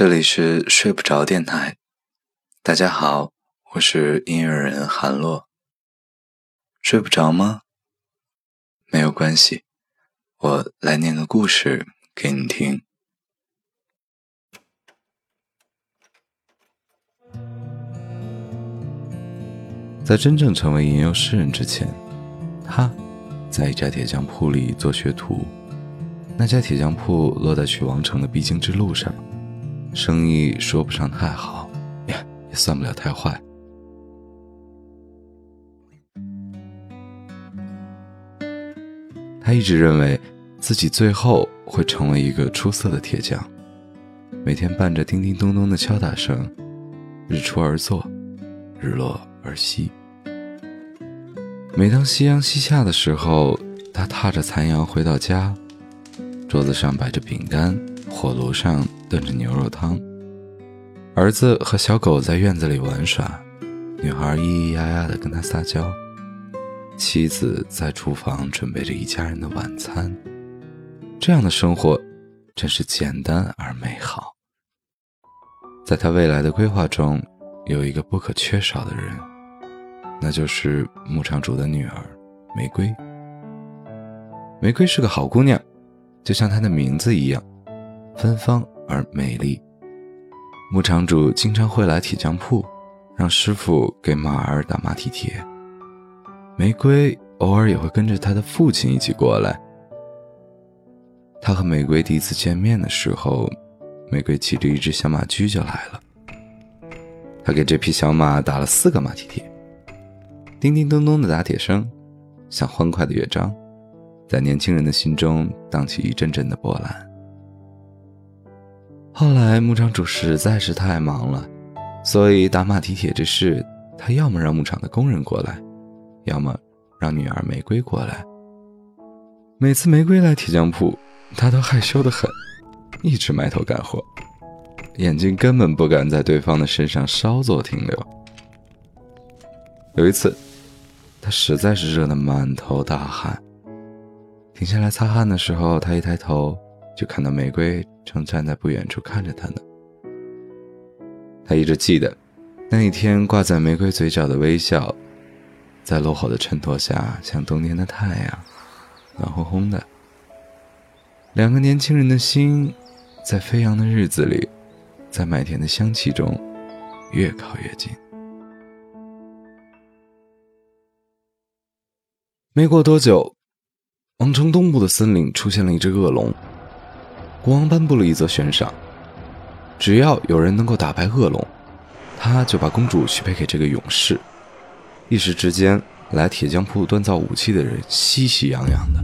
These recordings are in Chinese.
这里是睡不着电台，大家好，我是音乐人韩洛。睡不着吗？没有关系，我来念个故事给你听。在真正成为吟游诗人之前，他在一家铁匠铺里做学徒。那家铁匠铺落在去王城的必经之路上，生意说不上太好，也也算不了太坏。他一直认为自己最后会成为一个出色的铁匠，每天伴着叮叮咚咚的敲打声，日出而作，日落而息。每当夕阳西下的时候，他踏着残阳回到家，桌子上摆着饼干，火炉上炖着牛肉汤。儿子和小狗在院子里玩耍，女孩咿咿呀呀地跟他撒娇。妻子在厨房准备着一家人的晚餐。这样的生活真是简单而美好。在他未来的规划中，有一个不可缺少的人。那就是牧场主的女儿，玫瑰。玫瑰是个好姑娘，就像她的名字一样，芬芳而美丽。牧场主经常会来铁匠铺，让师傅给马儿打马蹄铁。玫瑰偶尔也会跟着他的父亲一起过来。他和玫瑰第一次见面的时候，玫瑰骑着一只小马驹就来了。他给这匹小马打了四个马蹄铁。叮叮咚咚的打铁声，像欢快的乐章，在年轻人的心中荡起一阵阵的波澜。后来牧场主实在是太忙了，所以打马蹄铁这事，他要么让牧场的工人过来，要么让女儿玫瑰过来。每次玫瑰来铁匠铺，他都害羞的很，一直埋头干活，眼睛根本不敢在对方的身上稍作停留。有一次。他实在是热得满头大汗。停下来擦汗的时候，他一抬头就看到玫瑰正站在不远处看着他呢。他一直记得那一天挂在玫瑰嘴角的微笑，在落后的衬托下像冬天的太阳，暖烘烘的。两个年轻人的心，在飞扬的日子里，在麦田的香气中，越靠越近。没过多久，王城东部的森林出现了一只恶龙。国王颁布了一则悬赏：只要有人能够打败恶龙，他就把公主许配给这个勇士。一时之间，来铁匠铺锻造武器的人熙熙攘攘的。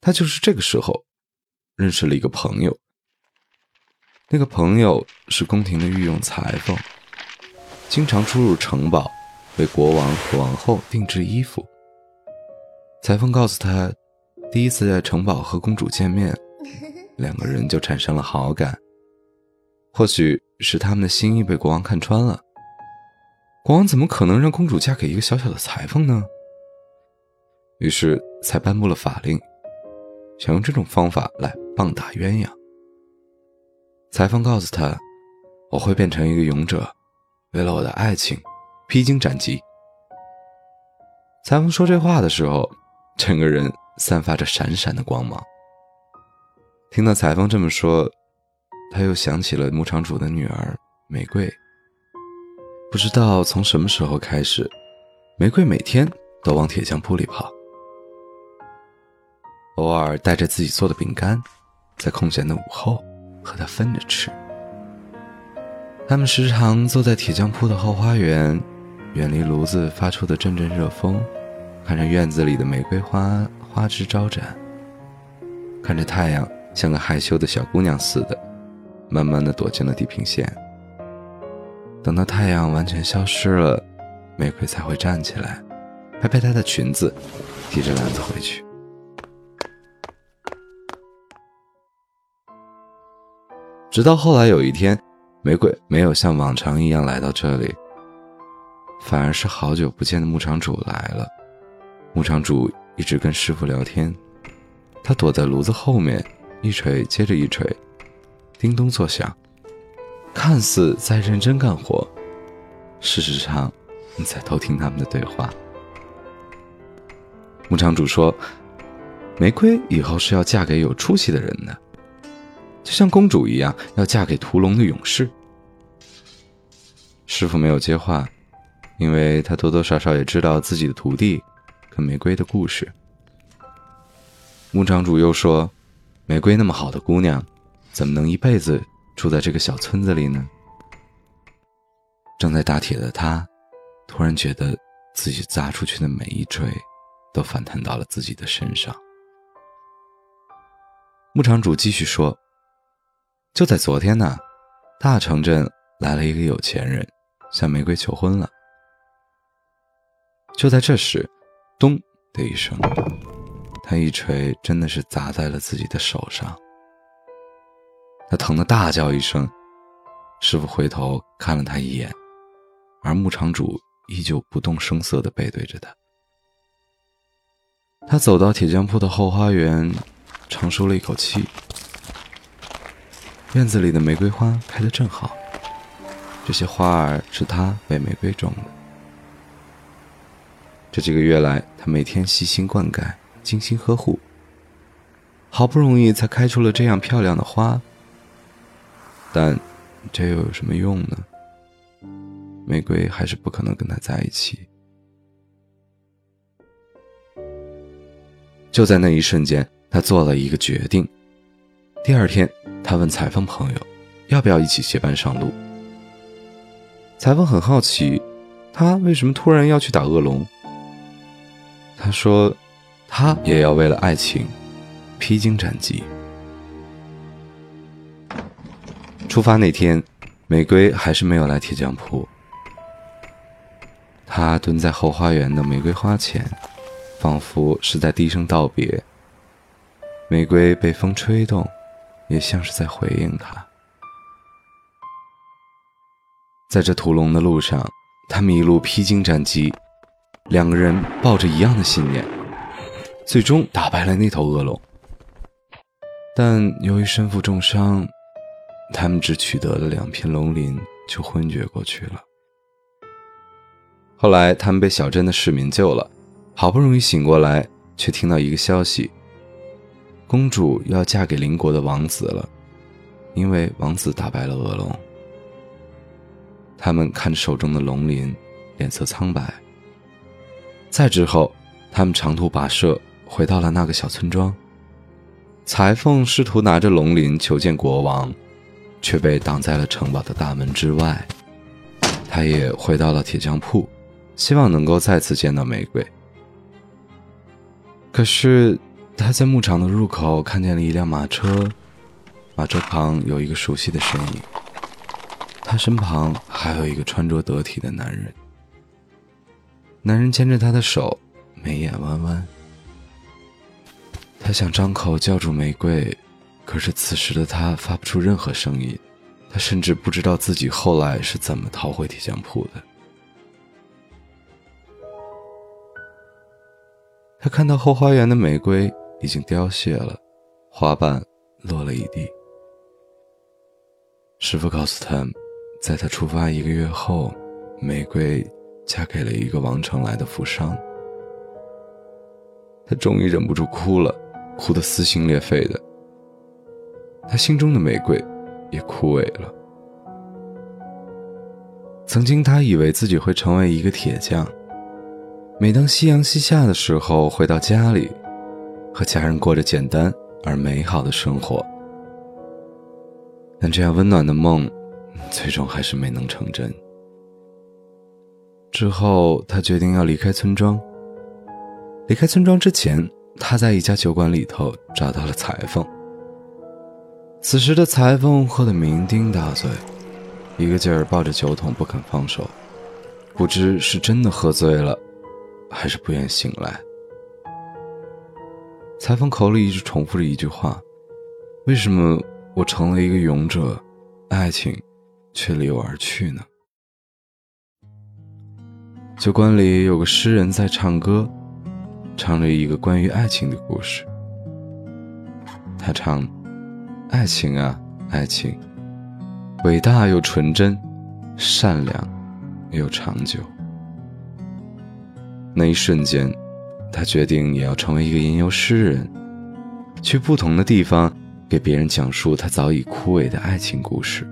他就是这个时候认识了一个朋友。那个朋友是宫廷的御用裁缝，经常出入城堡。为国王和王后定制衣服。裁缝告诉他，第一次在城堡和公主见面，两个人就产生了好感。或许是他们的心意被国王看穿了。国王怎么可能让公主嫁给一个小小的裁缝呢？于是才颁布了法令，想用这种方法来棒打鸳鸯。裁缝告诉他：“我会变成一个勇者，为了我的爱情。”披荆斩棘。裁缝说这话的时候，整个人散发着闪闪的光芒。听到裁缝这么说，他又想起了牧场主的女儿玫瑰。不知道从什么时候开始，玫瑰每天都往铁匠铺里跑，偶尔带着自己做的饼干，在空闲的午后和他分着吃。他们时常坐在铁匠铺的后花园。远离炉子发出的阵阵热风，看着院子里的玫瑰花花枝招展，看着太阳像个害羞的小姑娘似的，慢慢的躲进了地平线。等到太阳完全消失了，玫瑰才会站起来，拍拍她的裙子，提着篮子回去。直到后来有一天，玫瑰没有像往常一样来到这里。反而是好久不见的牧场主来了。牧场主一直跟师傅聊天，他躲在炉子后面，一锤接着一锤，叮咚作响，看似在认真干活，事实上你在偷听他们的对话。牧场主说：“玫瑰以后是要嫁给有出息的人的，就像公主一样，要嫁给屠龙的勇士。”师傅没有接话，因为他多多少少也知道自己的徒弟跟玫瑰的故事。牧场主又说：“玫瑰那么好的姑娘，怎么能一辈子住在这个小村子里呢？”正在打铁的他，突然觉得自己砸出去的每一锤。都反弹到了自己的身上。牧场主继续说：“就在昨天呢，大城镇来了一个有钱人，向玫瑰求婚了。就在这时，咚的一声，他一锤真的是砸在了自己的手上。他疼得大叫一声。师傅回头看了他一眼，而牧场主依旧不动声色地背对着他。”他走到铁匠铺的后花园，长舒了一口气。院子里的玫瑰花开得正好，这些花儿是他为玫瑰种的。这几个月来，他每天细心灌溉，精心呵护，好不容易才开出了这样漂亮的花。但这又有什么用呢？玫瑰还是不可能跟他在一起。就在那一瞬间，他做了一个决定。第二天，他问裁缝朋友，要不要一起结伴上路。裁缝很好奇，他为什么突然要去打恶龙。他说，他也要为了爱情，披荆斩棘。出发那天，玫瑰还是没有来铁匠铺。他蹲在后花园的玫瑰花前。仿佛是在低声道别。玫瑰被风吹动，也像是在回应他。在这屠龙的路上，他们一路披荆斩棘，两个人抱着一样的信念，最终打败了那头恶龙。但由于身负重伤，他们只取得了两片龙鳞就昏厥过去了。后来，他们被小镇的市民救了。好不容易醒过来，却听到一个消息：公主要嫁给邻国的王子了，因为王子打败了恶龙。他们看着手中的龙鳞，脸色苍白。再之后，他们长途跋涉回到了那个小村庄。裁缝试图拿着龙鳞求见国王，却被挡在了城堡的大门之外。他也回到了铁匠铺，希望能够再次见到玫瑰。可是，他在牧场的入口看见了一辆马车，马车旁有一个熟悉的身影。他身旁还有一个穿着得体的男人。男人牵着他的手，眉眼弯弯。他想张口叫住玫瑰，可是此时的他发不出任何声音。他甚至不知道自己后来是怎么逃回铁匠铺的。他看到后花园的玫瑰已经凋谢了，花瓣落了一地。师傅告诉他，在他出发一个月后，玫瑰嫁给了一个王城来的富商。他终于忍不住哭了，哭得撕心裂肺的。他心中的玫瑰也枯萎了。曾经，他以为自己会成为一个铁匠。每当夕阳西下的时候，回到家里，和家人过着简单而美好的生活。但这样温暖的梦，最终还是没能成真。之后，他决定要离开村庄。离开村庄之前，他在一家酒馆里头找到了裁缝。此时的裁缝喝得酩酊大醉，一个劲儿抱着酒桶不肯放手，不知是真的喝醉了。还是不愿醒来。裁缝口里一直重复着一句话：“为什么我成了一个勇者，爱情却离我而去呢？”酒馆里有个诗人在唱歌，唱着一个关于爱情的故事。他唱：“爱情啊，爱情，伟大又纯真，善良又长久。那一瞬间，他决定也要成为一个吟游诗人，去不同的地方给别人讲述他早已枯萎的爱情故事。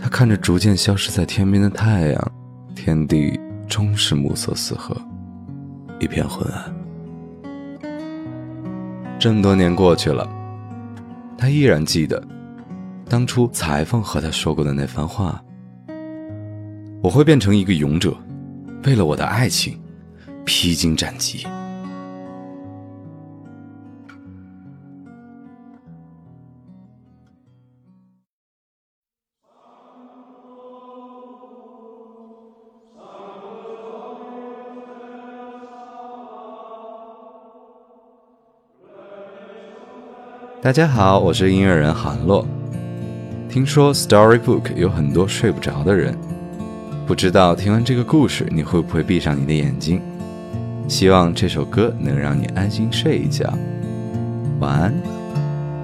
他看着逐渐消失在天边的太阳，天地终是暮色四合，一片昏暗。这么多年过去了，他依然记得当初裁缝和他说过的那番话：“我会变成一个勇者。”为了我的爱情，披荆斩棘。大家好，我是音乐人韩洛。听说 Storybook 有很多睡不着的人。不知道听完这个故事，你会不会闭上你的眼睛？希望这首歌能让你安心睡一觉，晚安，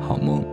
好梦。